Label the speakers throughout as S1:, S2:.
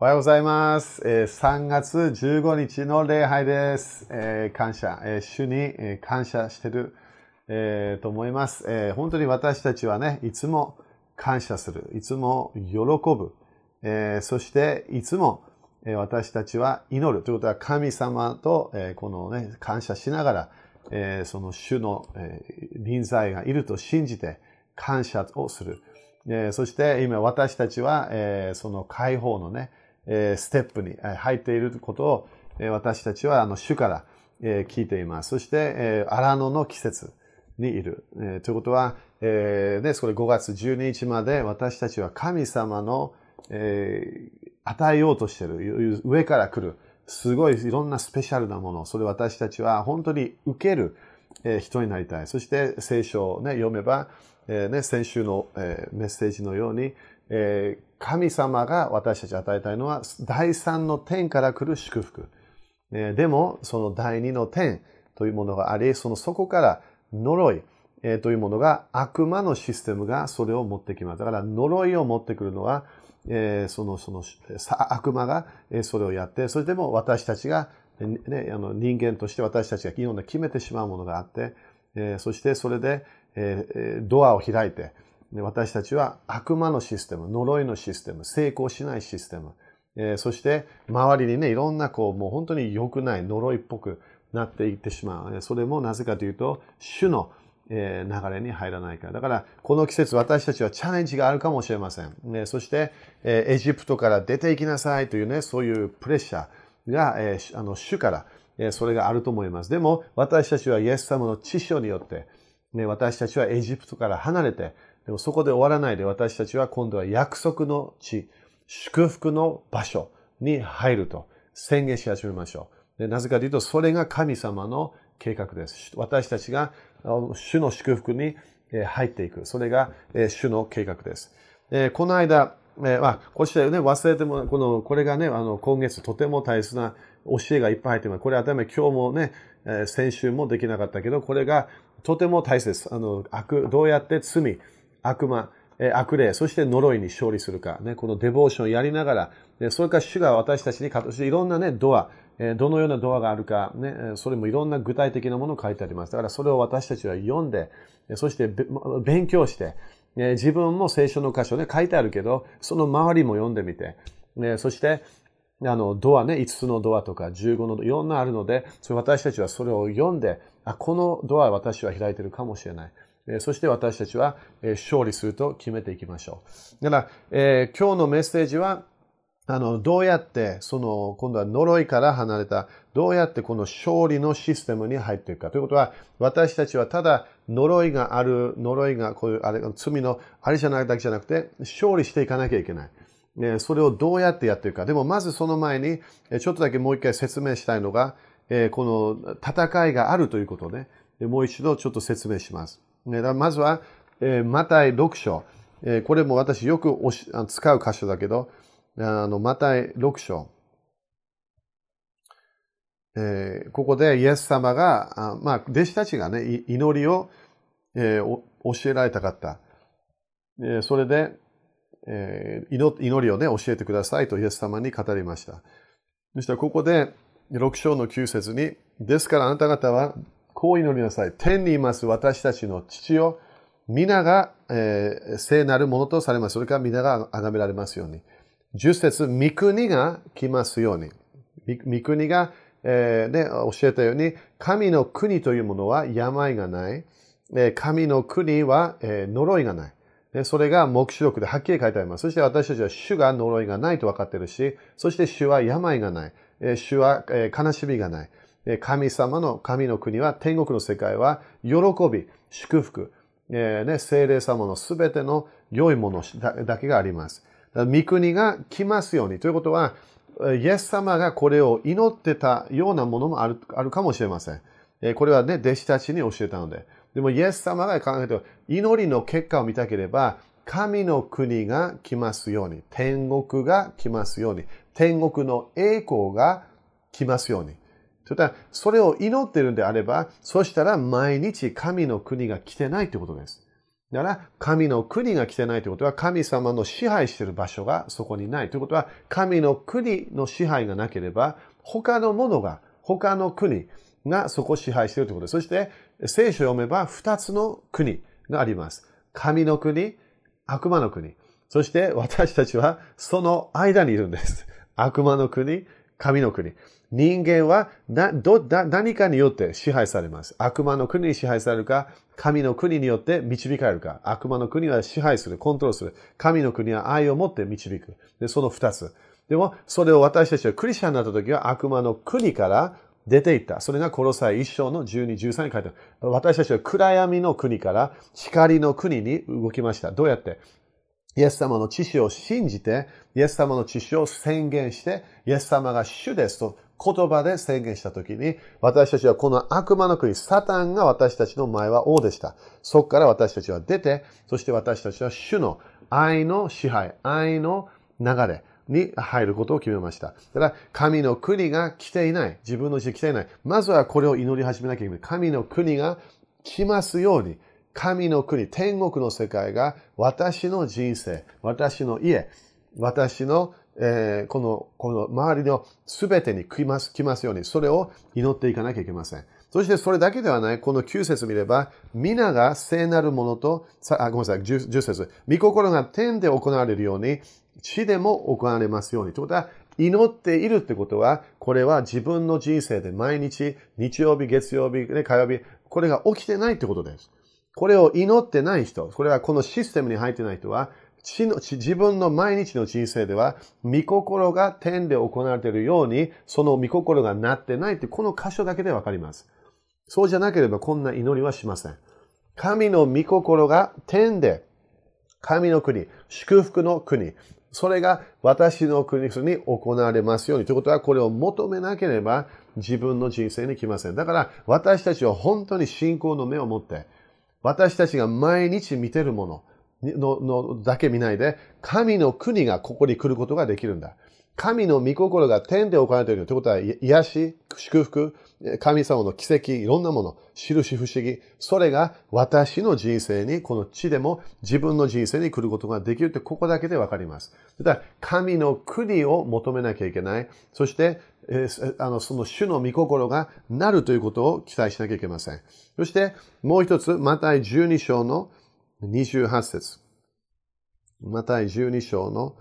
S1: おはようございます。えー3月15日の礼拝です。感謝、主に感謝してる、と思います、本当に私たちはね、いつも感謝する。いつも喜ぶ。そして、いつも私たちは祈る。ということは、神様と、このね、感謝しながら、その主の、え臨在がいると信じて感謝をする。そして今私たちは、その解放のね、ステップに入っていることを、私たちはあの主から、聞いています。そして、え荒野の季節にいる。ということは、それ5月12日まで私たちは神様の、与えようとしている、上から来る、すごいいろんなスペシャルなもの、それ私たちは本当に受ける、人になりたい。そして聖書を、読めば、先週の、メッセージのように、えー神様が私たち与えたいのは第三の天から来る祝福。えーでも、その第二の天というものがあり、そのそこから呪い、えーというものが悪魔のシステムがそれを持ってきます。だから呪いを持ってくるのは、えーその、その、悪魔がそれをやって、それでも私たちが、ね、あの人間として私たちがいろんな決めてしまうものがあって、えーそしてそれで、えードアを開いて、で私たちは悪魔のシステム、呪いのシステム、成功しないシステム、えーそして周りにね、いろんなこう、もう本当に良くない呪いっぽくなっていってしまう。それもなぜかというと、主の流れに入らないから。だから、この季節私たちはチャレンジがあるかもしれません。ねそして、エジプトから出ていきなさいというね、そういうプレッシャーが、えーあの主から、えーそれがあると思います。でも、私たちはイエス様の知性によって、ね、私たちはエジプトから離れて、でもそこで終わらないで私たちは今度は約束の地、祝福の場所に入ると宣言し始めましょう。でなぜかというと、それが神様の計画です。私たちが主の祝福に入っていく。それが主の計画です。この間、まあ、こうしてね、忘れても、この、これがね、あの、今月とても大切な教えがいっぱい入ってます。これはため今日もね、先週もできなかったけど、これがとても大切です。あの、悪、どうやって罪、悪魔、悪霊、そして呪いに勝利するか、ね、このデボーションをやりながら、でそれから主が私たちに語していろんなね、ドア、どのようなドアがあるか、ね、それもいろんな具体的なものを書いてあります。だからそれを私たちは読んで、そして勉強して、自分も聖書の箇所ね、書いてあるけど、その周りも読んでみて、ねそして、あの、ドアね、5つのドアとか15の、いろんなあるので、それ私たちはそれを読んで、あ、このドア私は開いてるかもしれない。そして私たちは、勝利すると決めていきましょう。だから、えー今日のメッセージは、あの、どうやって、その、今度は呪いから離れた、どうやってこの勝利のシステムに入っていくか。ということは、私たちはただ呪いがある、呪いが、こういう、あれ、罪のあれじゃないだけじゃなくて、勝利していかなきゃいけない。ねそれをどうやってやっていくか。でも、まずその前に、ちょっとだけもう一回説明したいのが、えこの戦いがあるということね、もう一度ちょっと説明します。ね、だまずは、えーマタイ6章。えーこれも私よくおしあ使う箇所だけど、あの、マタイ6章。えーここでイエス様が、あまあ、弟子たちがね、祈りを、えー教えられたかった。えーそれで、えー祈祈りをね、教えてくださいとイエス様に語りました。そしたらここで、6章の9節に、ですからあなた方は、こう祈りなさい。天にいます私たちの父よ、皆が、えー聖なるものとされます。それから皆が崇められますように。10節御国が来ますように。御国が、えーね、教えたように、神の国というものは病がない。えー神の国は、えー呪いがない。それが目視録ではっきり書いてあります。そして私たちは主が呪いがないと分かっているし、そして主は病がない。主は、悲しみがない。神様の神の国は、天国の世界は、喜び、祝福、えーね、精霊様のすべての良いものだけがあります。御国が来ますように。ということは、イエス様がこれを祈ってたようなものもあるあるかもしれません。これはね、弟子たちに教えたので。でも、イエス様が考えて祈りの結果を見たければ、神の国が来ますように、天国が来ますように、天国の栄光が来ますように。それそれを祈っているんであれば、そしたら毎日神の国が来てないということです。だから、神の国が来てないということは、神様の支配している場所がそこにないということは、神の国の支配がなければ、他のものが、他の国がそこを支配しているということです。そして、聖書を読めば、二つの国があります。神の国、悪魔の国。そして私たちはその間にいるんです。悪魔の国、神の国。人間は何かによって支配されます。悪魔の国に支配されるか、神の国によって導かれるか。悪魔の国は支配する、コントロールする。神の国は愛を持って導く。で、その二つ。でも、それを私たちはクリスチャンになった時は悪魔の国から出ていった。それがコロサイ一章の12、13に書いてある。私たちは暗闇の国から光の国に動きました。どうやって？イエス様の知識を信じて、イエス様の知識を宣言して、イエス様が主ですと言葉で宣言したときに、私たちはこの悪魔の国、サタンが私たちの前は王でした。そこから私たちは出て、そして私たちは主の愛の支配、愛の流れに入ることを決めました。だから、神の国が来ていない。自分のうちに来ていない。まずはこれを祈り始めなきゃいけない。神の国が来ますように、神の国、天国の世界が私の人生、私の家、私の、えー、この、この周りの全てに来ます、来ますように、それを祈っていかなきゃいけません。そしてそれだけではない、この9節見れば、皆が聖なるものと、あごめんなさい、10, 10節御心が天で行われるように、地でも行われますように。ということは、祈っているってことは、これは自分の人生で毎日、日曜日、月曜日、火曜日、これが起きてないってことです。これを祈ってない人、これはこのシステムに入ってない人は、自分の毎日の人生では、御心が天で行われているように、その御心がなってないって、この箇所だけでわかります。そうじゃなければこんな祈りはしません。神の御心が天で、神の国、祝福の国、それが私の国に行われますように。ということは、これを求めなければ自分の人生に来ません。だから、私たちは本当に信仰の目を持って、私たちが毎日見てるもののだけ見ないで、神の国がここに来ることができるんだ。神の御心が天で行われているということは、癒し、祝福、神様の奇跡、いろんなもの、印不思議、それが私の人生に、この地でも自分の人生に来ることができるって、ここだけでわかります。だから、神の国を求めなきゃいけない。そして、え、あの、その主の御心がなるということを期待しなきゃいけません。そして、もう一つ、マタイ12章の28節マタイ12章の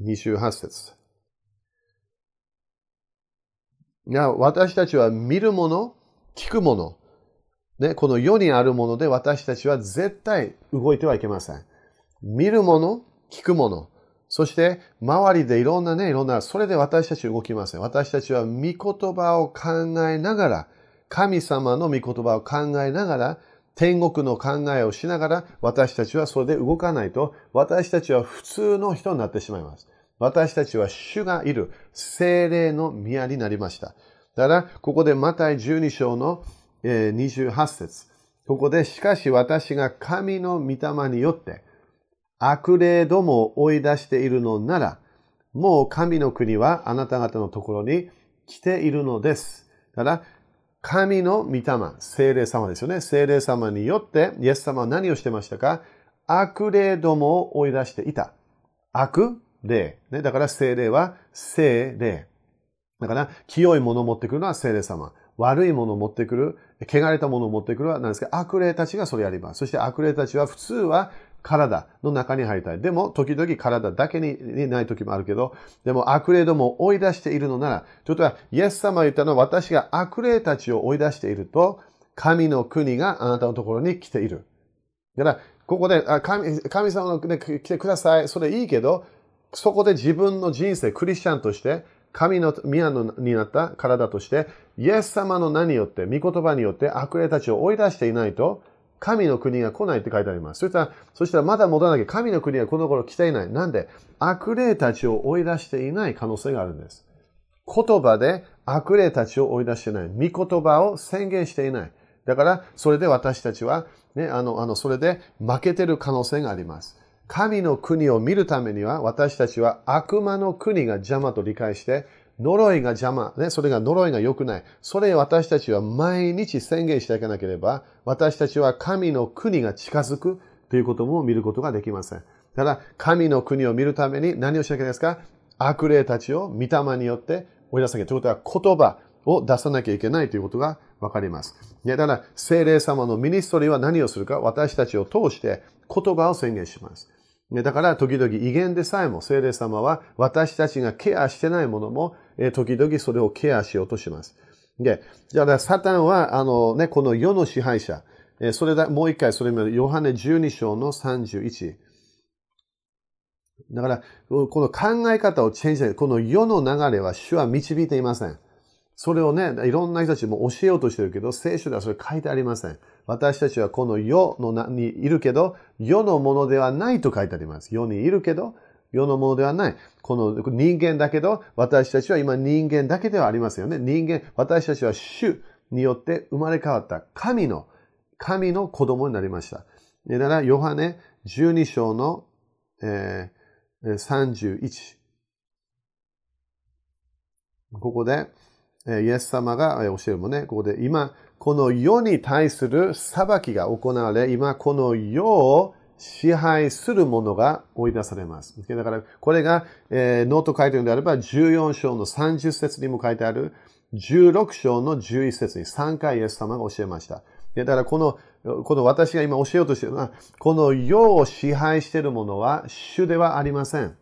S1: 28節が私たちは見るもの、聞くもの、ね、この世にあるもので私たちは絶対動いてはいけません。見るもの、聞くもの、そして、周りでいろんなね、いろんな、それで私たち動きません。私たちは御言葉を考えながら、神様の御言葉を考えながら、天国の考えをしながら、私たちはそれで動かないと、私たちは普通の人になってしまいます。私たちは主がいる精霊の宮になりました。だから、ここでマタイ12章の28節ここで、しかし私が神の御霊によって、悪霊どもを追い出しているのなら、もう神の国はあなた方のところに来ているのです。だから、神の御霊、精霊様ですよね。精霊様によって、イエス様は何をしてましたか？悪霊どもを追い出していた。悪霊。ね、だから精霊は精霊。だから、清いものを持ってくるのは精霊様。悪いものを持ってくる、汚れたものを持ってくるは何ですか？悪霊たちがそれやります。そして悪霊たちは普通は体の中に入りたい。でも、時々体だけにない時もあるけど、でも悪霊どもを追い出しているのなら、ということ、イエス様が言ったのは、私が悪霊たちを追い出していると、神の国があなたのところに来ている。だから、ここで、神神様の国来てください。それいいけど、そこで自分の人生、クリスチャンとして、神の宮のになった体として、イエス様の名によって、御言葉によって悪霊たちを追い出していないと、神の国が来ないって書いてあります。そしたら、そしたらまだ戻らなきゃ神の国はこの頃来ていない。なんで悪霊たちを追い出していない可能性があるんです。言葉で悪霊たちを追い出していない。御言葉を宣言していない。だから、それで私たちは、ね、あの、あの、それで負けてる可能性があります。神の国を見るためには、私たちは悪魔の国が邪魔と理解して、呪いが邪魔、ね、それが呪いが良くない。それ私たちは毎日宣言していかなければ、私たちは神の国が近づくということも見ることができません。ただ、神の国を見るために何をしなきゃいけないですか？悪霊たちを御霊によって追い出さなきゃ。ということは言葉を出さなきゃいけないということがわかります。だから、聖霊様のミニストリーは何をするか私たちを通して言葉を宣言します。だから、時々威厳でさえも聖霊様は私たちがケアしてないものも、時々それをケアしようとします。で、じゃあ、サタンは、あのね、この世の支配者、えそれだ、もう一回それも、ヨハネ12章の31。だから、この考え方をチェンジし、この世の流れは主は導いていません。それをね、いろんな人たちも教えようとしてるけど、聖書ではそれ書いてありません。私たちはこの世のなにいるけど、世のものではないと書いてあります。世にいるけど、世のものではない。この人間だけど、私たちは今人間だけではありますよね。人間、私たちは主によって生まれ変わった神の、神の子供になりました。だから、ヨハネ12章の、えー、31。ここで、イエス様が教えるもね、ここで今、この世に対する裁きが行われ、今この世を支配するものが追い出されます。だから、これが、えー、ノート書いてるのであれば、14章の30節にも書いてある、16章の11節に3回イエス様が教えました。だから、この、この私が今教えようとしているのは、この世を支配しているものは主ではありません。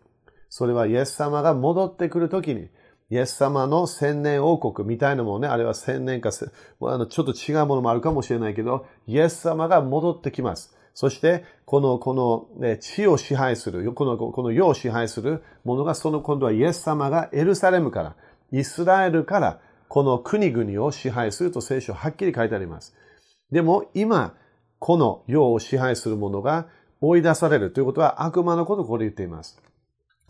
S1: それはイエス様が戻ってくるときに、イエス様の千年王国みたいなものね、あれは千年か、あのちょっと違うものもあるかもしれないけど、イエス様が戻ってきます。そして、この、この、地を支配する、この、この世を支配するものが、その今度はイエス様がエルサレムから、イスラエルから、この国々を支配すると聖書はっきり書いてあります。でも、今、この世を支配するものが追い出されるということは悪魔のことをここで言っています。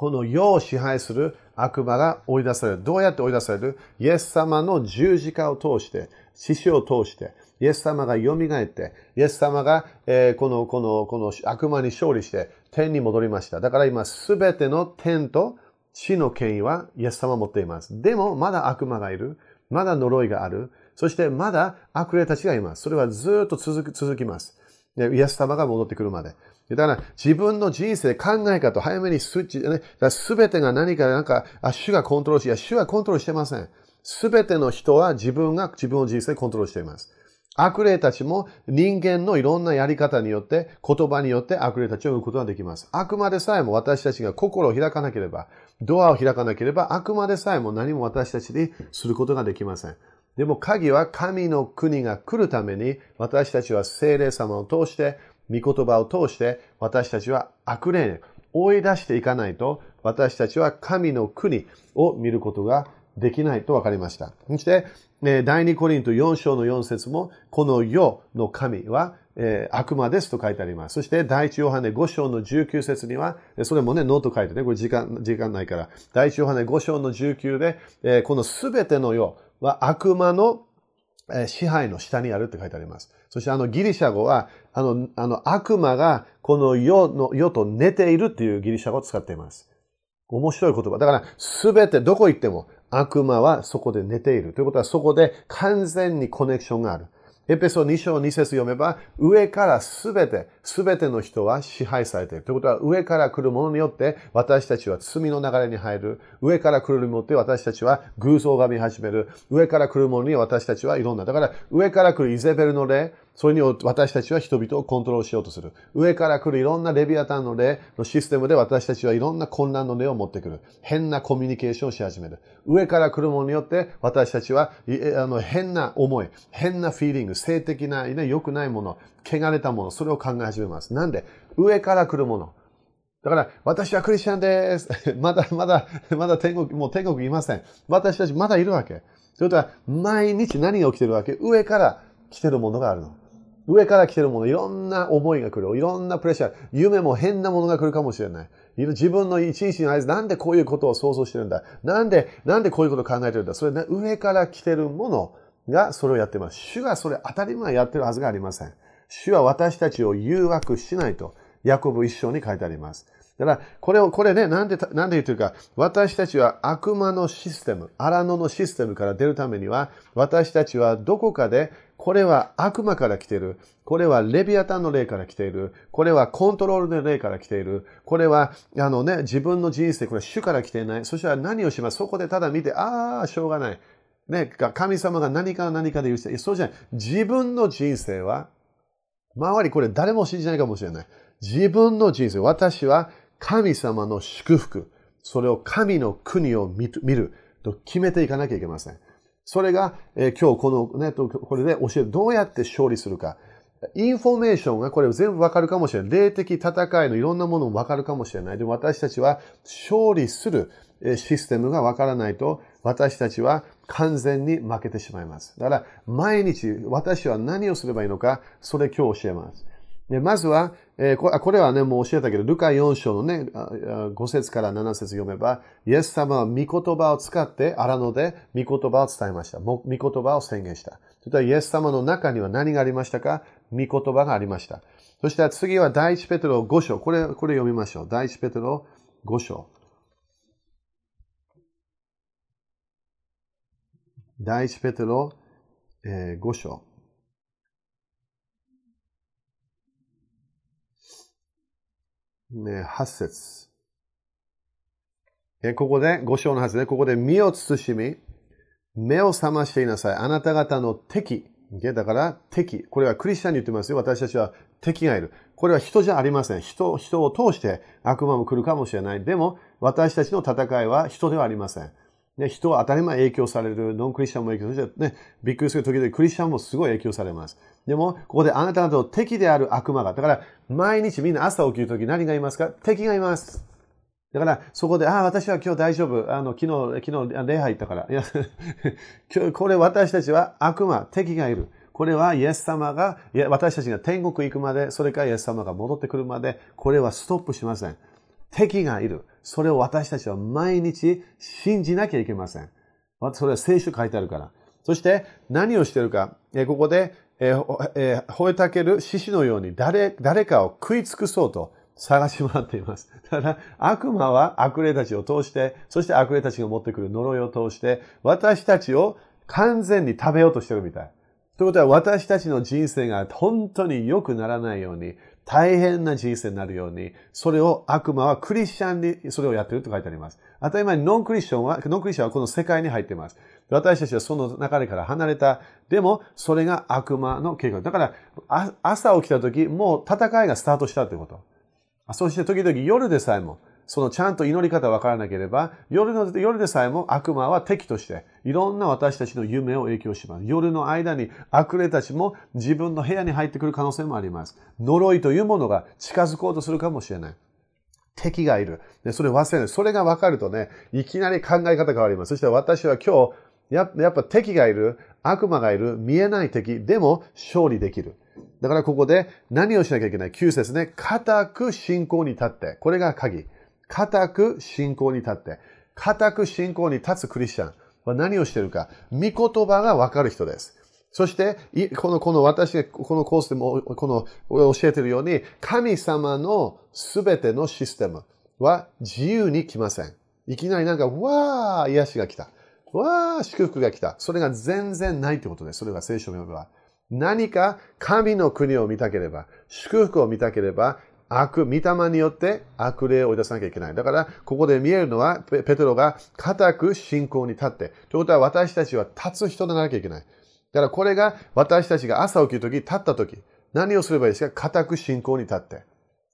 S1: この世を支配する悪魔が追い出される。どうやって追い出される？イエス様の十字架を通して、死死を通して、イエス様が蘇って、イエス様が、えー、この、この、この悪魔に勝利して、天に戻りました。だから今、すべての天と地の権威はイエス様を持っています。でも、まだ悪魔がいる。まだ呪いがある。そしてまだ悪霊たちがいます。それはずっと続きます。イエス様が戻ってくるまで。だから自分の人生、考え方、早めにスイッチ、ね、すべてが何か、なんか、あ、主がコントロールし、いや、主はコントロールしてません。すべての人は自分が自分の人生コントロールしています。悪霊たちも人間のいろんなやり方によって、言葉によって悪霊たちを生むことができます。あくまでさえも私たちが心を開かなければ、ドアを開かなければ、あくまでさえも何も私たちにすることができません。でも鍵は神の国が来るために、私たちは聖霊様を通して、御言葉を通して私たちは悪霊を追い出していかないと私たちは神の国を見ることができないと分かりました。そして、第2コリント4章の4節も、この世の神は、悪魔ですと書いてあります。そして、第一ヨハネ5章の19節には、それもね、ノート書いてね、これ時間、時間ないから、第一ヨハネ5章の19で、このすべての世は悪魔の支配の下にあるって書いてあります。そしてあのギリシャ語は、あの、あの悪魔がこの世の、世と寝ているっていうギリシャ語を使っています。面白い言葉。だから、すべてどこ行っても悪魔はそこで寝ている。ということはそこで完全にコネクションがある。エペソ2章2節読めば、上からすべて、すべての人は支配されている。ということは、上から来るものによって私たちは罪の流れに入る。上から来るものによって私たちは偶像が見始める。上から来るものに私たちはいろんな。だから、上から来るイゼベルの霊、それに私たちは人々をコントロールしようとする。上から来るいろんなレビアタンの例のシステムで私たちはいろんな混乱の例を持ってくる。変なコミュニケーションをし始める。上から来るものによって私たちはあの変な思い、変なフィーリング、性的な、ね、良くないもの、汚れたもの、それを考え始めます。なんで？上から来るもの。だから、私はクリスチャンです。まだ、まだ、まだ天国、もう天国いません。私たちまだいるわけ。それとは、毎日何が起きてるわけ？上から来てるものがあるの。上から来てるもの、いろんな思いが来る。いろんなプレッシャー。夢も変なものが来るかもしれない。自分の一日の間、なんでこういうことを想像してるんだなんで、なんでこういうことを考えてるんだそれ、ね、上から来てるものがそれをやってます。主がそれ当たり前やってるはずがありません。主は私たちを誘惑しないと、ヤコブ一章に書いてあります。だから、これを、これね、なんで、なんで言ってるか、私たちは悪魔のシステム、荒野のシステムから出るためには、私たちはどこかでこれは悪魔から来ている。これはレビアタンの霊から来ている。これはコントロールの霊から来ている。これは、あのね、自分の人生、これは主から来ていない。そしたら何をします？そこでただ見て、ああ、しょうがない。ね、神様が何か何かで言う人そうじゃない。自分の人生は、周りこれ誰も信じないかもしれない。自分の人生、私は神様の祝福、それを神の国を見ると決めていかなきゃいけません。それが、え、今日このね、これで教える。どうやって勝利するか。インフォメーションがこれ全部わかるかもしれない。霊的戦いのいろんなものもわかるかもしれない。でも私たちは勝利するシステムがわからないと、私たちは完全に負けてしまいます。だから、毎日私は何をすればいいのか、それ今日教えます。でまずは、えー、これはね、もう教えたけど、ルカ4章のね、5節から7節読めば、イエス様は御言葉を使って荒野で御言葉を伝えました。御言葉を宣言した。そしたらイエス様の中には何がありましたか？御言葉がありました。そしたら次は第一ペテロ5章。これ、これ読みましょう。第一ペテロ5章。第一ペテロ、えー、5章。8節ここで、5章のはずで、ここで身を慎み、目を覚ましていなさい。あなた方の敵。だから敵。これはクリスチャンに言ってますよ。私たちは敵がいる。これは人じゃありません。人、人を通して悪魔も来るかもしれない。でも、私たちの戦いは人ではありません。ね、人は当たり前影響される。ノンクリスチャンも影響される。ね、びっくりする時々クリスチャンもすごい影響されます。でも、ここであなた方の敵である悪魔が。だから、毎日みんな朝起きる時何がいますか？敵がいます。だから、そこで、ああ、私は今日大丈夫。あの、昨日、昨日、礼拝行ったから。いや、今日、これ私たちは悪魔、敵がいる。これはイエス様が、私たちが天国行くまで、それからイエス様が戻ってくるまで、これはストップしません。敵がいる。それを私たちは毎日信じなきゃいけません。それは聖書書いてあるから。そして何をしてるか。ここで、えーえー、吠えたける獅子のように誰誰かを食い尽くそうと探し回っています。た だ、悪魔は悪霊たちを通して、そして悪霊たちが持ってくる呪いを通して、私たちを完全に食べようとしてるみたい。ということは私たちの人生が本当に良くならないように、大変な人生になるように、それを悪魔はクリスチャンにそれをやっていると書いてあります。当たり前にノンクリスチャンは、ノンクリスチャンはこの世界に入っています。私たちはその流れから離れた。でも、それが悪魔の計画。だから、朝起きた時、もう戦いがスタートしたということ。そして時々夜でさえも、そのちゃんと祈り方わからなければ、夜の、夜でさえも悪魔は敵として、いろんな私たちの夢を影響します。夜の間に悪霊たちも自分の部屋に入ってくる可能性もあります。呪いというものが近づこうとするかもしれない。敵がいる。で、それ忘れない。それが分かるとね、いきなり考え方変わります。そして私は今日、ややっぱ敵がいる、悪魔がいる、見えない敵、でも勝利できる。だからここで何をしなきゃいけない ?9 節ね。固く信仰に立って。これが鍵。固く信仰に立って。固く信仰に立つクリスチャンは何をしてるか。御言葉がわかる人です。そして、この、この私がこのコースでも、この、教えているように、神様のすべてのシステムは自由に来ません。いきなりなんか、わー、癒しが来た。わー、祝福が来た。それが全然ないってことです。それが聖書の読めば。何か神の国を見たければ、祝福を見たければ、悪、御霊によって悪霊を追い出さなきゃいけない。だから、ここで見えるのは、ペテロが固く信仰に立って。ということは、私たちは立つ人でなきゃいけない。だから、これが私たちが朝起きるとき、立ったとき、何をすればいいですか？固く信仰に立って。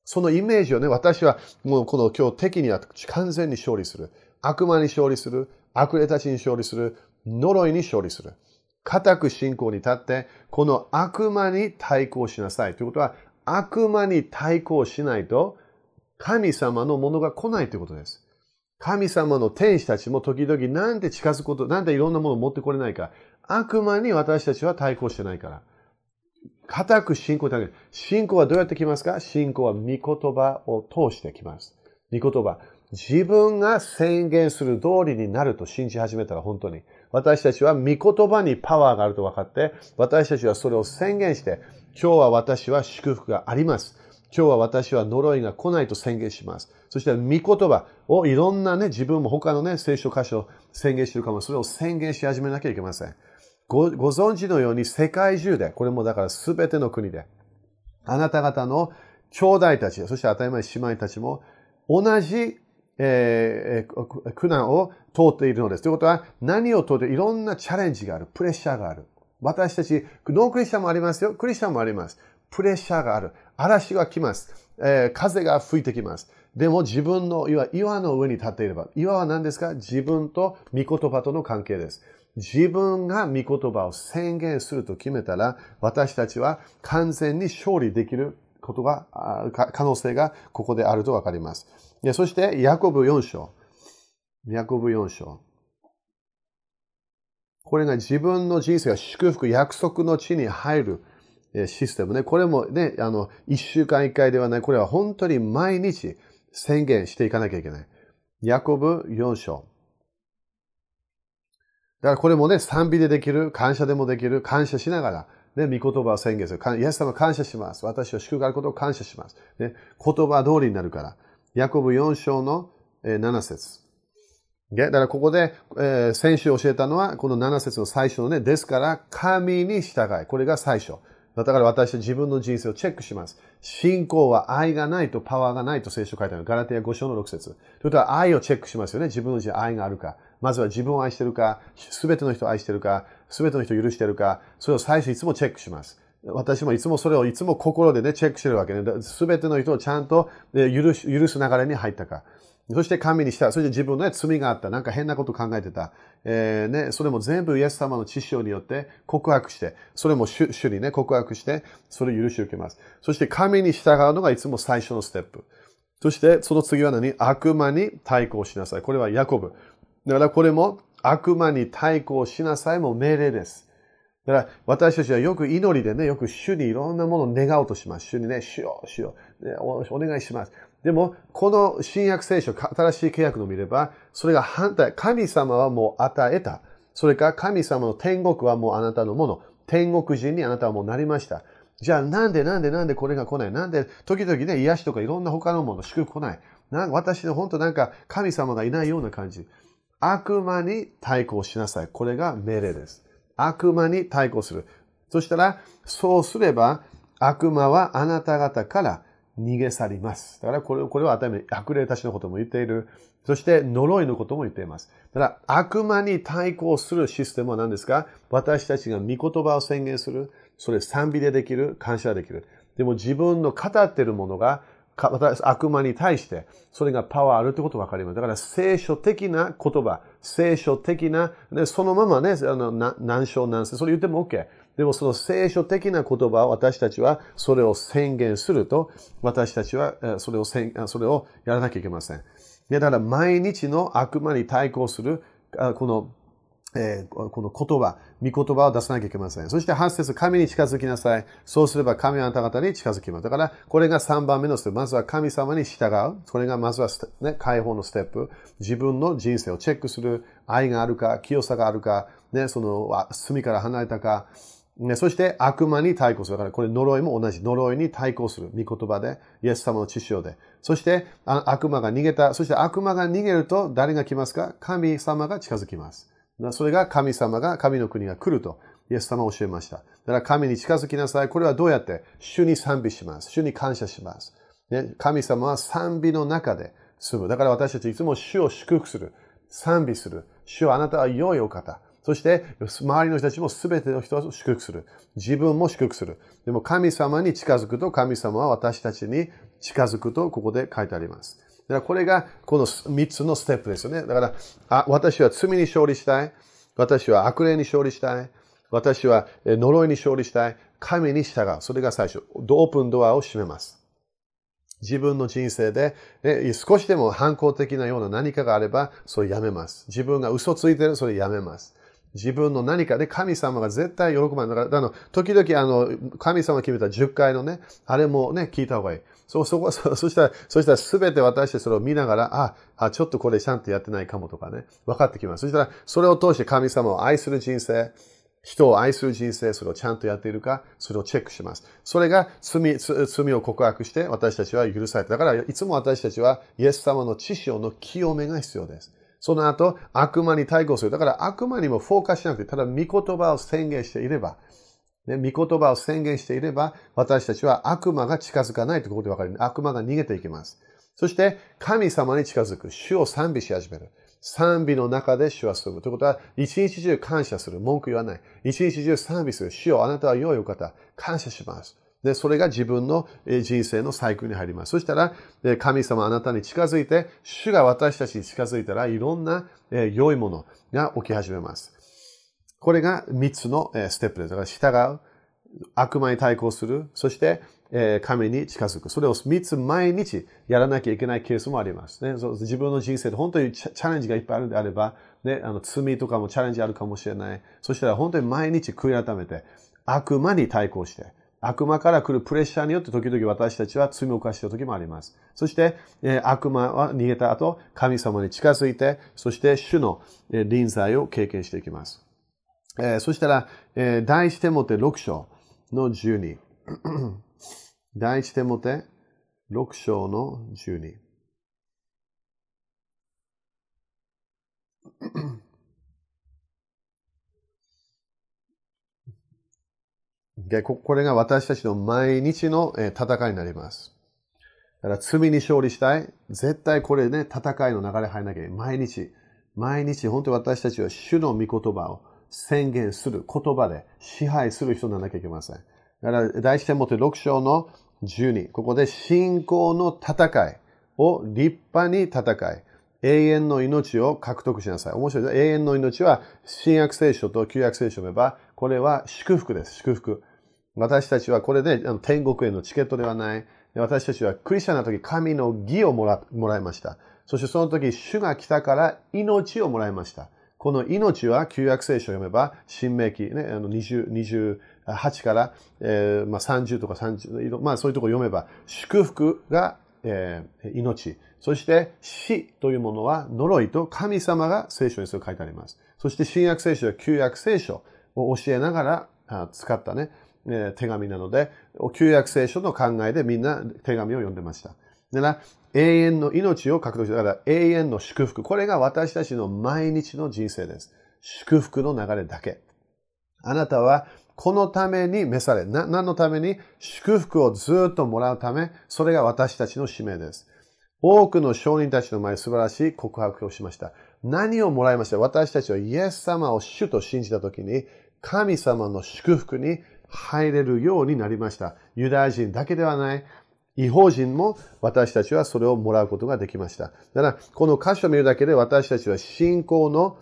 S1: そのイメージをね、私はもうこの今日敵には完全に勝利する。悪魔に勝利する。悪霊たちに勝利する。呪いに勝利する。固く信仰に立って、この悪魔に対抗しなさい。ということは、悪魔に対抗しないと、神様のものが来ないということです。神様の天使たちも時々なんで近づくこと、なんでいろんなものを持ってこれないか。悪魔に私たちは対抗してないから。固く信仰だけ。信仰はどうやって来ますか？信仰は御言葉を通して来ます。御言葉。自分が宣言する通りになると信じ始めたら本当に。私たちは御言葉にパワーがあると分かって、私たちはそれを宣言して、今日は私は祝福があります。今日は私は呪いが来ないと宣言します。そして、御言葉をいろんなね、自分も他のね、聖書箇所を宣言してるかも、それを宣言し始めなきゃいけません。ごご存知のように世界中で、これもだから全ての国で、あなた方の兄弟たち、そして当たり前姉妹たちも同じ、えー、苦難を通っているのです。ということは、何を通っていろんなチャレンジがある、プレッシャーがある。私たち、ノークリスチャンもありますよ。クリスチャンもあります。プレッシャーがある。嵐が来ます。えー、風が吹いてきます。でも自分の岩岩の上に立っていれば、岩は何ですか？自分と御言葉との関係です。自分が御言葉を宣言すると決めたら、私たちは完全に勝利できることが、可能性がここであるとわかります。そして、ヤコブ4章。ヤコブ4章。これが自分の人生が祝福、約束の地に入るシステムね。これもね、あの、一週間一回ではない。これは本当に毎日宣言していかなきゃいけない。ヤコブ4章。だからこれもね、賛美でできる、感謝でもできる、感謝しながら、ね、御言葉を宣言する。イエス様感謝します。私は祝福あることを感謝します。ね、言葉通りになるから。ヤコブ4章の7節だからここで、えー、先週教えたのは、この7節の最初のね、ですから、神に従い。これが最初。だから私は自分の人生をチェックします。信仰は愛がないとパワーがないと聖書書いてある。ガラテヤ5章の6節ということは愛をチェックしますよね。自分の人生愛があるか。まずは自分を愛してるか、すべての人を愛してるか、すべての人を許してるか、それを最初いつもチェックします。私もいつもそれをいつも心でね、チェックしてるわけね。すべての人をちゃんと許す許す流れに入ったか。そして神にした。そして自分の、ね、罪があった。なんか変なこと考えてた。えー、ね、それも全部イエス様の知識によって告白して、それも主主にね、告白して、それを許し受けます。そして神に従うのがいつも最初のステップ。そしてその次は何？悪魔に対抗しなさい。これはヤコブ。だからこれも悪魔に対抗しなさいも命令です。だから私たちはよく祈りでね、よく主にいろんなものを願おうとします。主にね、主よ、主よ、ね、お願いします。でも、この新約聖書、新しい契約の見れば、それが反対。神様はもう与えた。それから神様の天国はもうあなたのもの。天国人にあなたはもうなりました。じゃあなんでなんでなんでこれが来ない？なんで時々ね、癒しとかいろんな他のもの祝福来ない？な私の本当なんか神様がいないような感じ。悪魔に対抗しなさい。これが命令です。悪魔に対抗する。そしたら、そうすれば、悪魔はあなた方から逃げ去ります。だからこれこれは当たり前悪霊たちのことも言っている。そして呪いのことも言っています。だから悪魔に対抗するシステムは何ですか？私たちが御言葉を宣言する。それ賛美でできる。感謝できる。でも自分の語っているものが悪魔に対して、それがパワーあるってことわかります。だから聖書的な言葉、聖書的な、ね、そのままね、あの何章何節、それ言っても OK。でもその聖書的な言葉を私たちはそれを宣言すると、私たちはそれをそれをやらなきゃいけません。だから毎日の悪魔に対抗する、このえー、この言葉、御言葉を出さなきゃいけません。そして8節神に近づきなさい。そうすれば神はあなた方に近づきます。だから、これが3番目のステップ。まずは神様に従う。これがまずは、ね、解放のステップ。自分の人生をチェックする。愛があるか、清さがあるか、ね、その、隅から離れたか。ね、そして悪魔に対抗する。だからこれ呪いも同じ。呪いに対抗する。御言葉で、イエス様の知識で。そして悪魔が逃げた。そして悪魔が逃げると誰が来ますか？神様が近づきます。それが神様が、神の国が来ると、イエス様は教えました。だから神に近づきなさい。これはどうやって？主に賛美します。主に感謝します。ね、神様は賛美の中で住む。だから私たちいつも主を祝福する。賛美する。主はあなたは良いお方。そして、周りの人たちも全ての人を祝福する。自分も祝福する。でも神様に近づくと、神様は私たちに近づくと、ここで書いてあります。だからこれがこの3つのステップですよね。だから、あ私は罪に勝利したい。私は悪霊に勝利したい。私は呪いに勝利したい。神に従う。それが最初。オープンドアを閉めます。自分の人生で、ね、少しでも反抗的なような何かがあれば、それやめます。自分が嘘ついてる、それやめます。自分の何かで神様が絶対喜ばない。だから、あの、時々あの、神様が決めた10回のね、あれもね、聞いた方がいい。そ、そこ、そ そしたら、そしたら全て私たちそれを見ながら、あ、あ、ちょっとこれちゃんとやってないかもとかね、分かってきます。そしたら、それを通して神様を愛する人生、人を愛する人生、それをちゃんとやっているか、それをチェックします。それが罪、罪を告白して私たちは許された。だから、いつも私たちはイエス様の知識の清めが必要です。その後、悪魔に対抗する。だから悪魔にもフォーカスしなくて、ただ御言葉を宣言していれば、ね、御言葉を宣言していれば、私たちは悪魔が近づかないということで分かる。悪魔が逃げていきます。そして、神様に近づく。主を賛美し始める。賛美の中で主は住む。ということは、一日中感謝する。文句言わない。一日中賛美する。主よ、あなたは良いお方。感謝します。で、それが自分の人生のサイクルに入ります。そしたら、神様あなたに近づいて、主が私たちに近づいたら、いろんな良いものが起き始めます。これが3つのステップです。だから従う、悪魔に対抗する、そして神に近づく。それを3つ毎日やらなきゃいけないケースもあります。ね、自分の人生で本当にチャレンジがいっぱいあるのであれば、ね、あの罪とかもチャレンジあるかもしれない。そしたら本当に毎日悔い改めて、悪魔に対抗して、悪魔から来るプレッシャーによって時々私たちは罪を犯した時もあります。そして、え悪魔は逃げた後、神様に近づいて、そして主の臨在を経験していきます。えー、そしたら、えー、第一手モテ6章の12。第一手モテ6章の12。でこれが私たちの毎日の戦いになります。だから罪に勝利したい。絶対これね、戦いの流れ入らなきゃいけない。毎日。毎日、本当に私たちは主の御言葉を宣言する言葉で支配する人にならなきゃいけません。だから、第一点もって6章の12。ここで信仰の戦いを立派に戦い、永遠の命を獲得しなさい。面白いです。永遠の命は、新約聖書と旧約聖書を読めば、これは祝福です。祝福。私たちはこれで天国へのチケットではない。私たちはクリスチャンの時、神の義をもらもらいました。そしてその時、主が来たから命をもらいました。この命は旧約聖書を読めば、新明記、ね、あの20 28から、えーまあ、30とか30、まあそういうところを読めば、祝福が、えー、命。そして死というものは呪いと神様が聖書にそれ書いてあります。そして新約聖書は旧約聖書を教えながら使ったね、手紙なので、旧約聖書の考えでみんな手紙を読んでました。でな、永遠の命を獲得した。だから永遠の祝福。これが私たちの毎日の人生です。祝福の流れだけ。あなたはこのために召され、何のために祝福をずっともらうため、それが私たちの使命です。多くの証人たちの前素晴らしい告白をしました。何をもらいました？私たちはイエス様を主と信じたときに、神様の祝福に入れるようになりました。ユダヤ人だけではない。違法人も私たちはそれをもらうことができました。だから、この箇所を見るだけで私たちは信仰の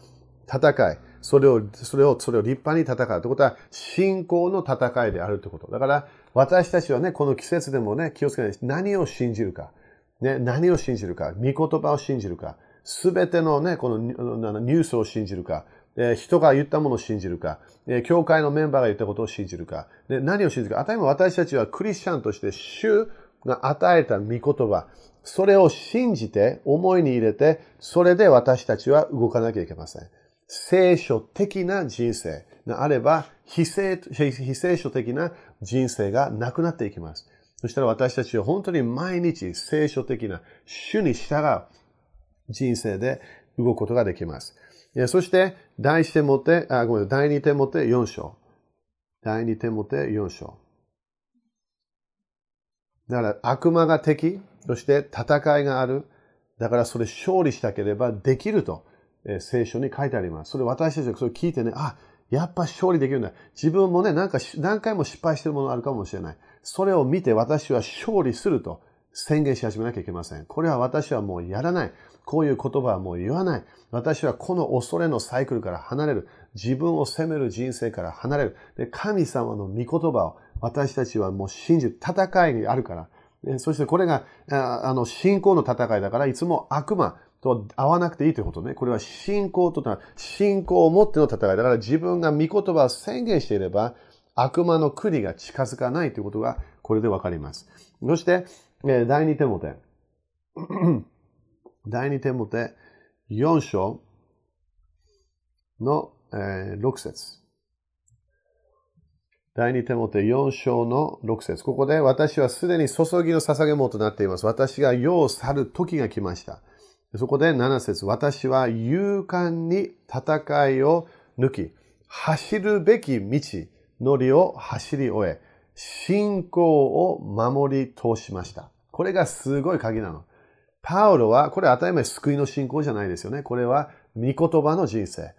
S1: 戦い、それを、それを、それを立派に戦う。ということは、信仰の戦いであるということ。だから、私たちはね、この季節でもね、気をつけない。何を信じるか。ね、何を信じるか。御言葉を信じるか。すべてのね、このニュースを信じるか。え人が言ったものを信じるか、え教会のメンバーが言ったことを信じるか、で何を信じるか。あたりも私たちはクリスチャンとして主が与えた御言葉、それを信じて、思いに入れて、それで私たちは動かなきゃいけません。聖書的な人生があれば、非聖非聖書的な人生がなくなっていきます。そしたら私たちは本当に毎日聖書的な主に従う人生で動くことができます。そして、第一手モテ、あ、ごめん第二手モテ4章。第二手モテ4章。だから悪魔が敵、そして戦いがある。だからそれ勝利したければできると、え、聖書に書いてあります。それ私たちがそれ聞いてね、あ、やっぱ勝利できるんだ。自分もね、なんか何回も失敗してるものあるかもしれない。それを見て私は勝利すると宣言し始めなきゃいけません。これは私はもうやらない。こういう言葉はもう言わない。私はこの恐れのサイクルから離れる。自分を責める人生から離れる。で神様の御言葉を私たちはもう信じる。戦いにあるから。そしてこれが、あの、信仰の戦いだから、いつも悪魔と会わなくていいということね。これは信仰と、信仰を持っての戦い。だから自分が御言葉を宣言していれば、悪魔の国が近づかないということが、これでわかります。そして、第二手モテ。第二手モテ4章の、え、6節第二手モテ4章の6節ここで私はすでに注ぎの捧げ物となっています。私が世を去る時が来ました。そこで7節私は勇敢に戦いを抜き、走るべき道のりを走り終え、信仰を守り通しました。これがすごい鍵なの。パウロは、これ当たり前救いの信仰じゃないですよね。これは御言葉の人生。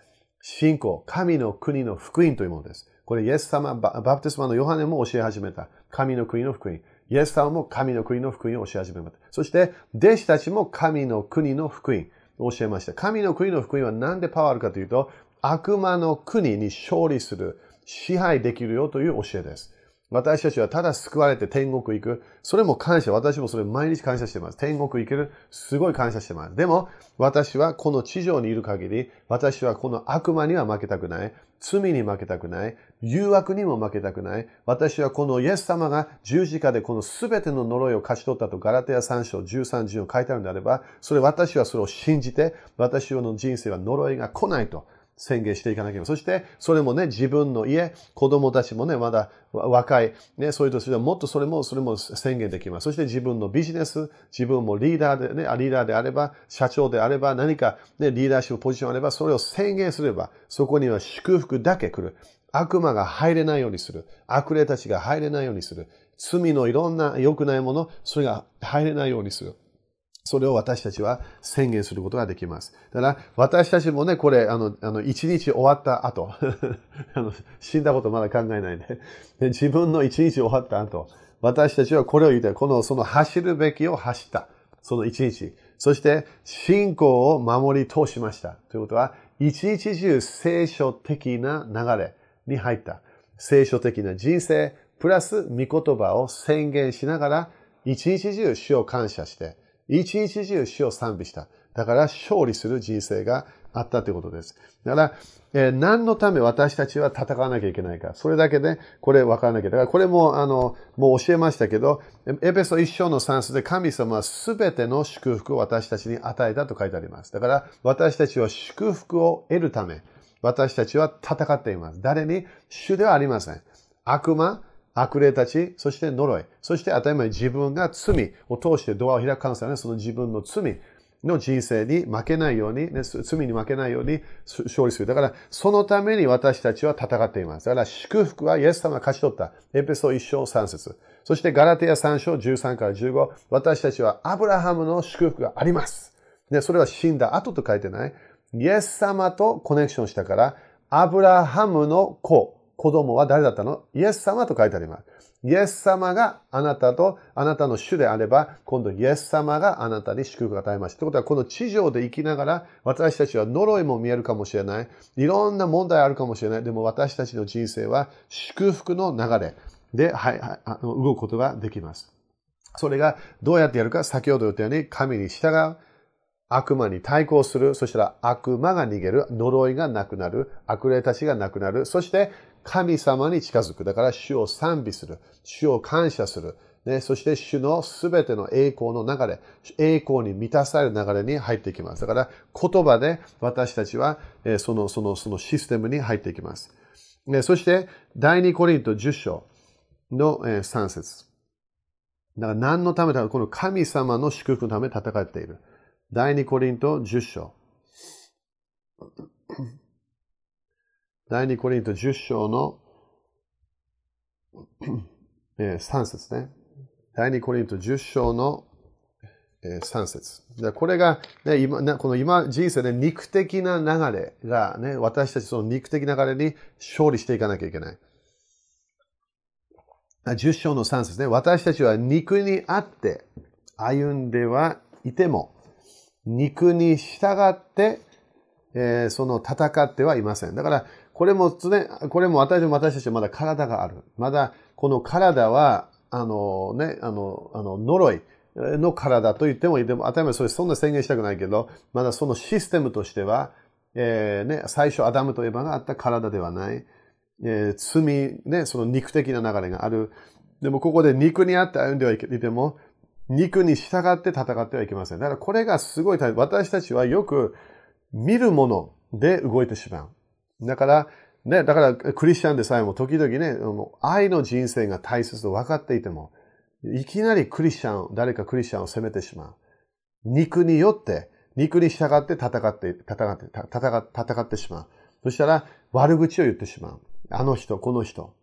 S1: 信仰、神の国の福音というものです。これイエス様、バプテスマのヨハネも教え始めた。神の国の福音。イエス様も神の国の福音を教え始めました。そして、弟子たちも神の国の福音を教えました。神の国の福音は何でパワーあるかというと、悪魔の国に勝利する、支配できるよという教えです。私たちはただ救われて天国行く。それも感謝。私もそれ毎日感謝してます。天国行ける。すごい感謝してます。でも、私はこの地上にいる限り、私はこの悪魔には負けたくない。罪に負けたくない。誘惑にも負けたくない。私はこのイエス様が十字架でこの全ての呪いを勝ち取ったとガラテヤ3章13、14書いてあるのであれば、それ私はそれを信じて、私の人生は呪いが来ないと。宣言していかなければ。そして、それもね、自分の家、子供たちもね、まだ若い、ね、そういうとすれば、もっとそれも、それも宣言できます。そして自分のビジネス、自分もリーダーでね、リーダーであれば、社長であれば、何かね、リーダーシップポジションあれば、それを宣言すれば、そこには祝福だけ来る。悪魔が入れないようにする。悪霊たちが入れないようにする。罪のいろんな良くないもの、それが入れないようにする。それを私たちは宣言することができます。だから私たちもね、これ、あの、あの一日終わった後 あの、死んだことまだ考えないでで、自分の一日終わった後、私たちはこれを言いたい。この、その走るべきを走った。その一日。そして、信仰を守り通しました。ということは、一日中聖書的な流れに入った。聖書的な人生、プラス御言葉を宣言しながら、一日中主を感謝して、一日中主を賛美した。だから勝利する人生があったということです。だから、えー、何のため私たちは戦わなきゃいけないか。それだけで、これ分からなきゃ。だからこれも、あの、もう教えましたけど、エペソ一章の算数で神様は全ての祝福を私たちに与えたと書いてあります。だから、私たちは祝福を得るため、私たちは戦っています。誰に？主ではありません。悪魔、悪霊たち、そして呪い、そして当たり前自分が罪を通してドアを開く可能性はね、その自分の罪の人生に負けないように、ね、罪に負けないように勝利する。だから、そのために私たちは戦っています。だから、祝福はイエス様が勝ち取った。エペソ1章3節そして、ガラテヤ3章13から15。私たちはアブラハムの祝福があります。ね、それは死んだ後と書いてない。イエス様とコネクションしたから、アブラハムの子、子供は誰だったの？イエス様と書いてあります。イエス様があなたとあなたの主であれば、今度イエス様があなたに祝福を与えました。ということは、この地上で生きながら、私たちは呪いも見えるかもしれない。いろんな問題あるかもしれない。でも私たちの人生は祝福の流れで、はいはい、動くことができます。それがどうやってやるか、先ほど言ったように、神に従う。悪魔に対抗する。そしたら悪魔が逃げる。呪いがなくなる。悪霊たちがなくなる。そして神様に近づく。だから主を賛美する。主を感謝する。ね、そして主のすべての栄光の流れ、栄光に満たされる流れに入っていきます。だから言葉で私たちは、そのそのそのシステムに入っていきます。ね、そして第2コリント10章の、え3節だから何のためだこの神様の祝福のため戦っている。第2コリント10章。第2コリント10章の3節ね。第2コリント10章の3節でこれが、ね、今、この今人生で肉的な流れが、ね、私たちその肉的な流れに勝利していかなきゃいけない。10章の3節ね。私たちは肉にあって歩んではいても、肉に従って、えー、その戦ってはいません。だから、これも常、これも私も私たちはまだ体がある。まだこの体は、あのね、あの、あの、呪いの体と言ってもいい。でも、当たり前それそんな宣言したくないけど、まだそのシステムとしては、えー、ね、最初アダムとエヴァがあった体ではない。えー、罪、ね、その肉的な流れがある。でもここで肉にあって歩んではいても、肉に従って戦ってはいけません。だからこれがすごい大私たちはよく見るもので動いてしまう。だから、ね、だからクリスチャンでさえも時々ね、愛の人生が大切と分かっていても、いきなりクリスチャン、誰かクリスチャンを責めてしまう。肉によって肉に従って戦って、戦って、戦戦ってしまう。そしたら悪口を言ってしまう。あの人、この人。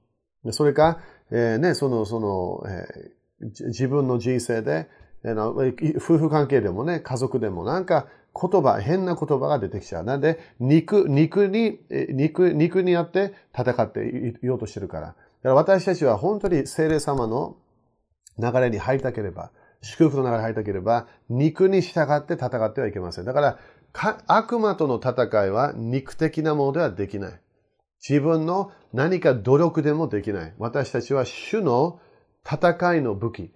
S1: それか、えー、ね、その、その、えー、自分の人生で、夫婦関係でもね、家族でもなんか言葉、変な言葉が出てきちゃう。なんで、肉、肉に、肉、肉にあって戦っていようとしてるから。だから私たちは本当に精霊様の流れに入りたければ、祝福の流れに入りたければ、肉に従って戦ってはいけません。だから、悪魔との戦いは肉的なものではできない。自分の何か努力でもできない。私たちは主の戦いの武器。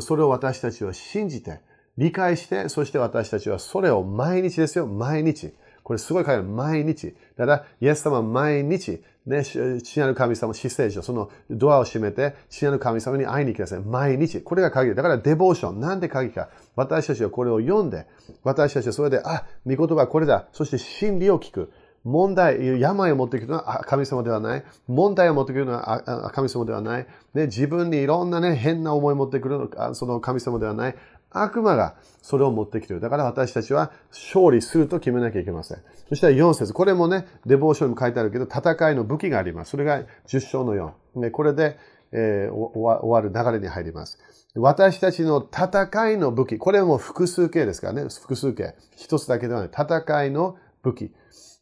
S1: それを私たちは信じて、理解して、そして私たちはそれを毎日ですよ、毎日。これすごい書いてある。毎日。だから、イエス様毎日、ね、父なる神様、死聖書、そのドアを閉めて、父なる神様に会いに行きなさい。毎日。これが鍵だから、デボーション。なんで鍵か。私たちはこれを読んで、私たちはそれで、あ、御言葉これだ。そして真理を聞く。問題、病を持ってくるのは神様ではない。問題を持ってくるのは神様ではない。ね、自分にいろんなね、変な思いを持ってくるのはその神様ではない。悪魔がそれを持ってきている。だから私たちは勝利すると決めなきゃいけません。そしたら4節。これもね、デボーションにも書いてあるけど、戦いの武器があります。それが10章の4。ね、これで、えー、終わる流れに入ります。私たちの戦いの武器。これも複数形ですからね。複数形。一つだけではない。戦いの武器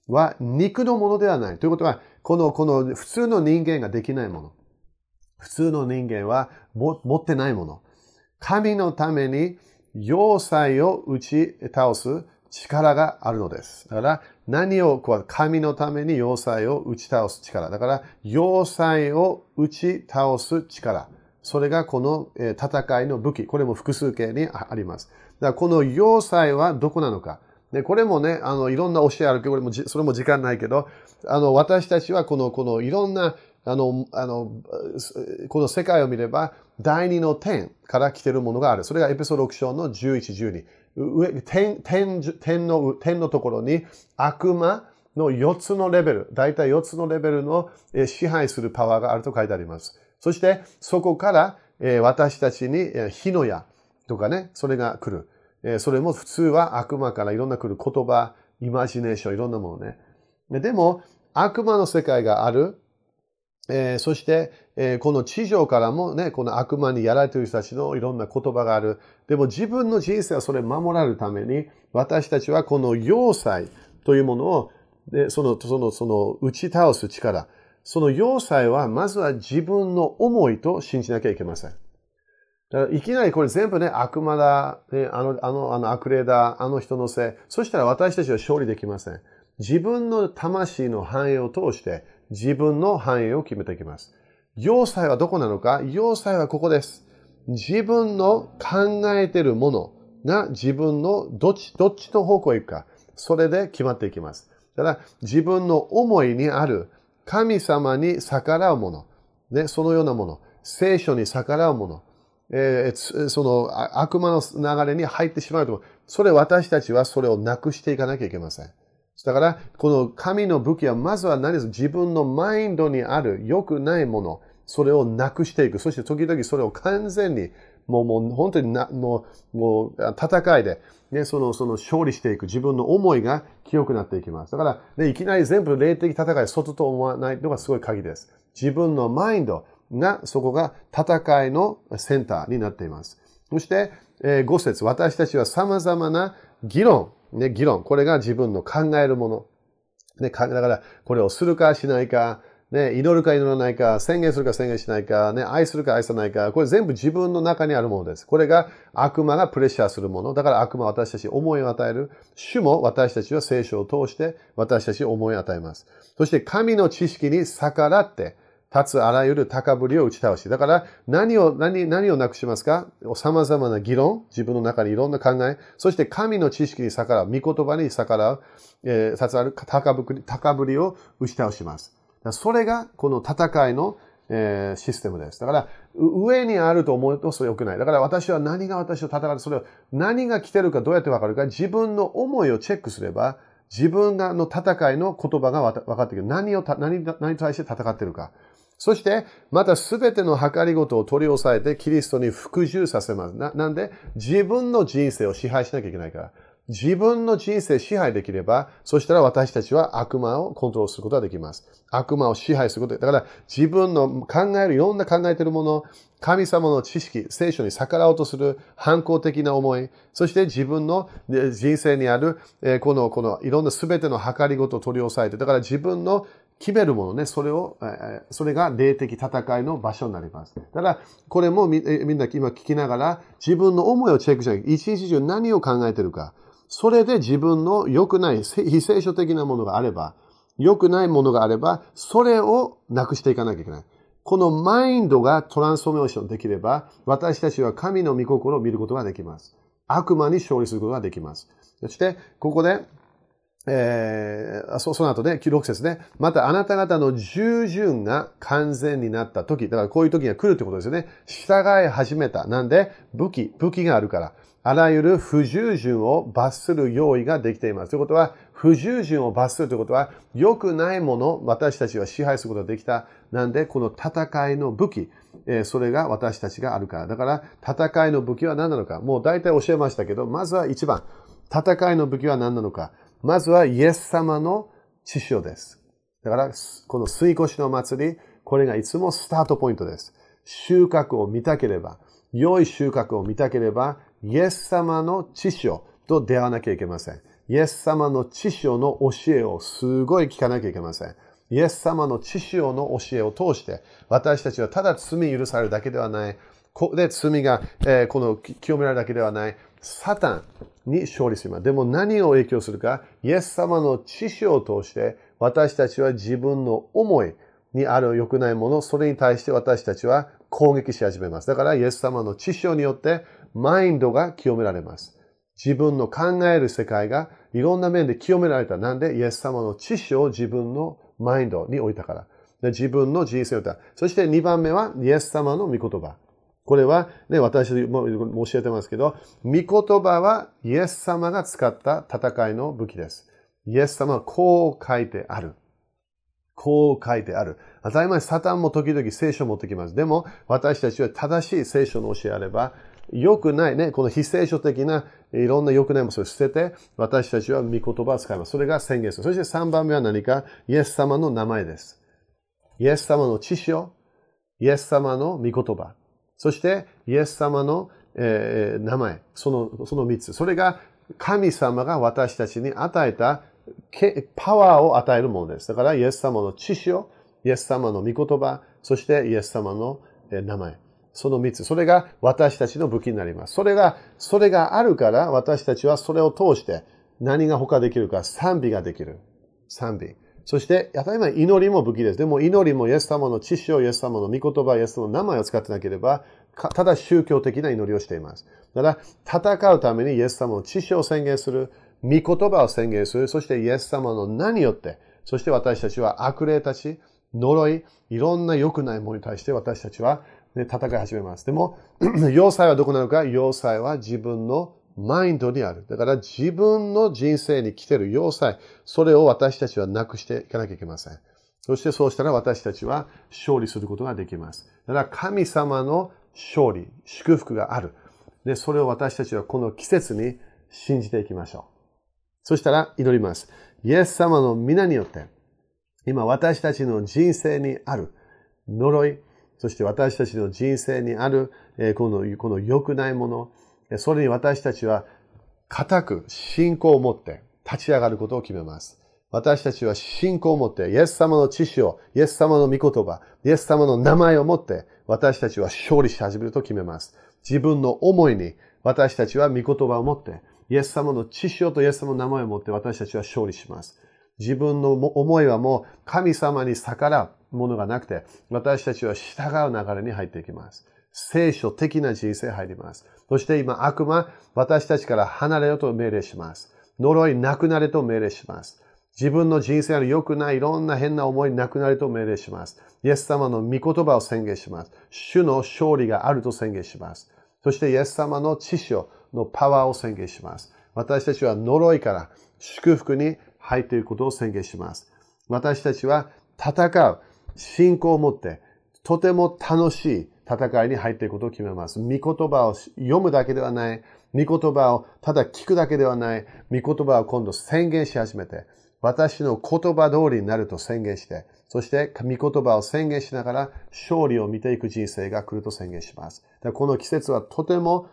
S1: は肉のものではない。ということは、この、この普通の人間ができないもの。普通の人間は持ってないもの。神のために要塞を打ち倒す力があるのです。だから、何を、神のために要塞を打ち倒す力。だから、要塞を打ち倒す力。それがこの戦いの武器。これも複数形にあります。だからこの要塞はどこなのか。で、これもね、あの、いろんな教えあるけど、これもそれも時間ないけど、あの、私たちはこの、このいろんなあの、あの、この世界を見れば、第二の天から来てるものがある。それがエピソード6章の11、12。上天天天の天のところに悪魔の4つのレベル、大体4つのレベルの支配するパワーがあると書いてあります。そしてそこから私たちに火の矢とかね、それが来る。それも普通は悪魔からいろんな来る言葉、イマジネーション、いろんなものね。でも悪魔の世界がある。え、そして、え、この地上からもね、この悪魔にやられている人たちのいろんな言葉がある。でも自分の人生はそれを守られるために、私たちはこの要塞というものを、でその、その、その、打ち倒す力。その要塞は、まずは自分の思いと信じなきゃいけません。だからいきなりこれ全部ね、悪魔だ、ね、あの、あの、あの悪霊だ、あの人のせい。そしたら私たちは勝利できません。自分の魂の繁栄を通して、自分の範囲を決めていきます。要塞はどこなのか？要塞はここです。自分の考えているものが自分のどっち、どっちの方向へ行くか。それで決まっていきます。だから自分の思いにある神様に逆らうもの。ね、そのようなもの。聖書に逆らうもの。えー、その悪魔の流れに入ってしまうと。それ私たちはそれをなくしていかなきゃいけません。だから、この神の武器は、まずは何です自分のマインドにある良くないもの、それをなくしていく。そして時々それを完全に、もう、もう本当にな、もう、もう、戦いで、ね、その、その勝利していく。自分の思いが清くなっていきます。だから、ね、いきなり全部霊的戦い、外と思わないのがすごい鍵です。自分のマインドが、そこが戦いのセンターになっています。そして、えー、5節私たちは様々な議論、ね、議論。これが自分の考えるもの。ね、だから、これをするかしないか、ね、祈るか祈らないか、宣言するか宣言しないか、ね、愛するか愛さないか、これ全部自分の中にあるものです。これが悪魔がプレッシャーするもの。だから悪魔は私たち思いを与える。主も私たちは聖書を通して私たち思いを与えます。そして神の知識に逆らって、立つあらゆる高ぶりを打ち倒し。だから何を、何、何をなくしますか？様々な議論、自分の中にいろんな考え、そして神の知識に逆らう、御言葉に逆らう、えー、立つある高ぶり高ぶりを打ち倒します。それがこの戦いの、えー、システムです。だから、上にあると思うとそれ良くない。だから私は何が私を戦う、それを何が来てるかどうやってわかるか、自分の思いをチェックすれば、自分がの戦いの言葉が分かってくる。何を、何、何に対して戦ってるか。そして、またすべての計りごとを取り押さえて、キリストに服従させます。な、なんで自分の人生を支配しなきゃいけないから。自分の人生支配できれば、そしたら私たちは悪魔をコントロールすることができます。悪魔を支配すること。だから自分の考える、いろんな考えているもの、神様の知識、聖書に逆らおうとする反抗的な思い、そして自分の人生にある、この、このいろんな全ての計りごとを取り押さえて、だから自分の決めるものね、それを、それが霊的戦いの場所になります。だから、これもみんな今聞きながら、自分の思いをチェックしなきゃ一日中何を考えてるか。それで自分の良くない、非聖書的なものがあれば、良くないものがあれば、それをなくしていかなきゃいけない。このマインドがトランスフォーメーションできれば、私たちは神の御心を見ることができます。悪魔に勝利することができます。そして、ここで、えー、そその後で、6節で、またあなた方の従順が完全になった時、だからこういう時が来るってことですよね。従い始めた。なんで、武器、武器があるから。あらゆる不従順を罰する用意ができています。ということは、不従順を罰するということは、良くないもの、私たちは支配することができた。なんで、この戦いの武器、えそれが私たちがあるから。だから、戦いの武器は何なのか。もう大体教えましたけど、まずは一番。戦いの武器は何なのか。まずはイエス様の知識です。だから、この水越しの祭り、これがいつもスタートポイントです。収穫を見たければ、良い収穫を見たければ、イエス様の知識と出会わなきゃいけません。イエス様の知識の教えをすごい聞かなきゃいけません。イエス様の知識の教えを通して、私たちはただ罪許されるだけではない。で、罪が、えー、この清められるだけではない。サタンに勝利します。でも何を影響するか、イエス様の知識を通して、私たちは自分の思いにある良くないもの、それに対して私たちは攻撃し始めます。だから、イエス様の知識によって、マインドが清められます。自分の考える世界がいろんな面で清められた。なんで、イエス様の知識を自分のマインドに置いたから。自分の人生を置いた。そして2番目は、イエス様の御言葉。これは、ね、私も教えてますけど、御言葉はイエス様が使った戦いの武器です。イエス様はこう書いてある。こう書いてある。当たり前、サタンも時々聖書を持ってきます。でも、私たちは正しい聖書の教えあれば、良くないね、この非聖書的ないろんな良くないものを捨てて、私たちは御言葉を使います。それが宣言する。そして3番目は何か、イエス様の名前です。イエス様の知識を、イエス様の御言葉。そして、イエス様の、えー、名前、その、その三つ。それが神様が私たちに与えたパワーを与えるものです。だから、イエス様の知識を、イエス様の御言葉、そしてイエス様の名前。その三つ。それが私たちの武器になります。それが、それがあるから私たちはそれを通して何が他できるか賛美ができる。賛美。そして、当たり前祈りも武器です。でも祈りもイエス様の知識をイエス様の御言葉、イエス様の名前を使ってなければ、ただ宗教的な祈りをしています。だから、戦うためにイエス様の知識を宣言する、御言葉を宣言する、そしてイエス様の名によって、そして私たちは悪霊たち、呪い、いろんな良くないものに対して私たちは、ね、戦い始めます。でも、要塞はどこなのか？要塞は自分のマインドにある。だから自分の人生に来てる要塞、それを私たちはなくしていかなきゃいけません。そしてそうしたら私たちは勝利することができます。だから神様の勝利、祝福がある。で、それを私たちはこの季節に信じていきましょう。そしたら祈ります。イエス様の皆によって、今私たちの人生にある呪い、そして私たちの人生にある、この、この良くないもの、それに私たちは固く信仰を持って立ち上がることを決めます。私たちは信仰を持って、イエス様の知識を、イエス様の御言葉、イエス様の名前を持って、私たちは勝利し始めると決めます。自分の思いに、私たちは御言葉を持って、イエス様の知識をとイエス様の名前を持って私たちは勝利します。自分の思いはもう神様に逆らうものがなくて、私たちは従う流れに入っていきます。聖書的な人生入ります。そして今悪魔、私たちから離れよと命令します。呪いなくなれと命令します。自分の人生の良くないいろんな変な思いなくなれと命令します。イエス様の御言葉を宣言します。主の勝利があると宣言します。そしてイエス様の知識のパワーを宣言します。私たちは呪いから祝福に入っていることを宣言します。私たちは戦う、信仰を持って、とても楽しい戦いに入っていくことを決めます。御言葉を読むだけではない。御言葉をただ聞くだけではない、御言葉を今度宣言し始めて、私の言葉通りになると宣言して、そして御言葉を宣言しながら勝利を見ていく人生が来ると宣言します。この季節はとても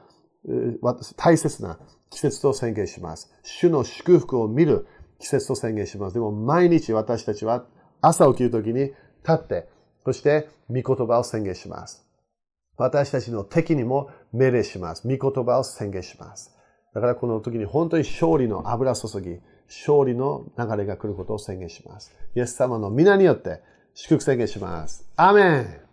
S1: 大切な季節と宣言します。主の祝福を見る季節と宣言します。でも毎日私たちは朝起きるときに立って、そして御言葉を宣言します。私たちの敵にも命令します。御言葉を宣言します。だからこの時に本当に勝利の油注ぎ、勝利の流れが来ることを宣言します。イエス様の皆によって祝福宣言します。アメン